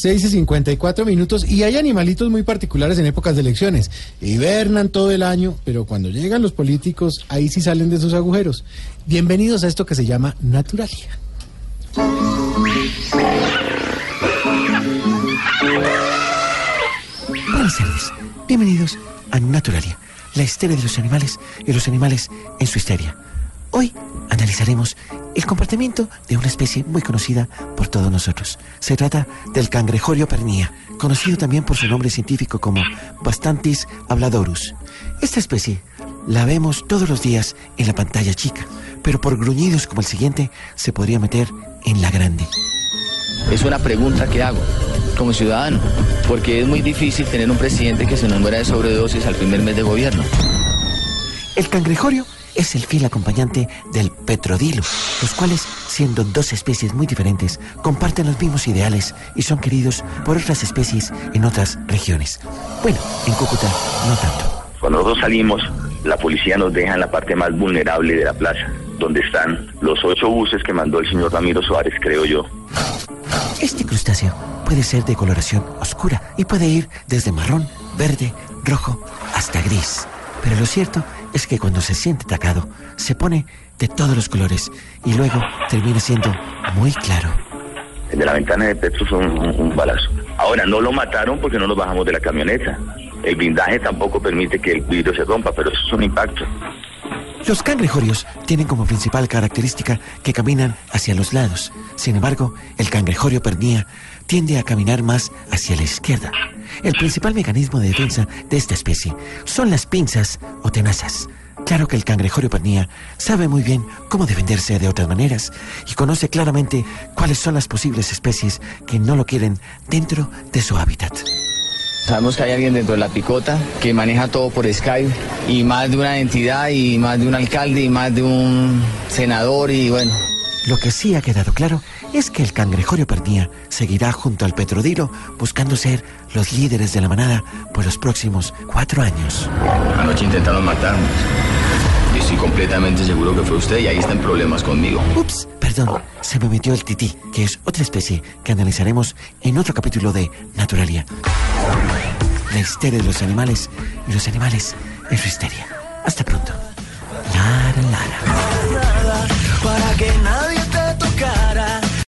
6 y 54 minutos y hay animalitos muy particulares en épocas de elecciones. Hibernan todo el año, pero cuando llegan los políticos, ahí sí salen de sus agujeros. Bienvenidos a esto que se llama Naturalia. Buenas tardes, bienvenidos a Naturalia, la histeria de los animales y los animales en su histeria. Hoy analizaremos el comportamiento de una especie muy conocida por todos nosotros. Se trata del cangrejorio pernía, conocido también por su nombre científico como Bastantis habladorus. Esta especie la vemos todos los días en la pantalla chica, pero por gruñidos como el siguiente se podría meter en la grande. Es una pregunta que hago como ciudadano, porque es muy difícil tener un presidente que se nos muera de sobredosis al primer mes de gobierno. El cangrejorio es el fiel acompañante del petrodilo, los cuales, siendo dos especies muy diferentes, comparten los mismos ideales y son queridos por otras especies en otras regiones. Bueno, en Cúcuta no tanto. Cuando nosotros salimos, la policía nos deja en la parte más vulnerable de la plaza, donde están los ocho buses que mandó el señor Ramiro Suárez, creo yo. Este crustáceo puede ser de coloración oscura y puede ir desde marrón, verde, rojo hasta gris. Pero lo cierto es que cuando se siente atacado, se pone de todos los colores y luego termina siendo muy claro. El de la ventana de Petro fue un, un balazo. Ahora, no lo mataron porque no nos bajamos de la camioneta. El blindaje tampoco permite que el vidrio se rompa, pero eso es un impacto. Los cangrejorios tienen como principal característica que caminan hacia los lados. Sin embargo, el cangrejorio pernía tiende a caminar más hacia la izquierda. El principal mecanismo de defensa de esta especie son las pinzas o tenazas. Claro que el cangrejorio pernía sabe muy bien cómo defenderse de otras maneras y conoce claramente cuáles son las posibles especies que no lo quieren dentro de su hábitat. Sabemos que hay alguien dentro de la picota que maneja todo por Skype y más de una entidad y más de un alcalde y más de un senador y bueno. Lo que sí ha quedado claro es que el cangrejorio pernía seguirá junto al petrodilo buscando ser los líderes de la manada por los próximos cuatro años. Anoche intentaron matarnos. Y estoy completamente seguro que fue usted y ahí están problemas conmigo. Ups, perdón, se me metió el tití, que es otra especie que analizaremos en otro capítulo de Naturalia. La histeria de los animales y los animales en su histeria. Hasta pronto.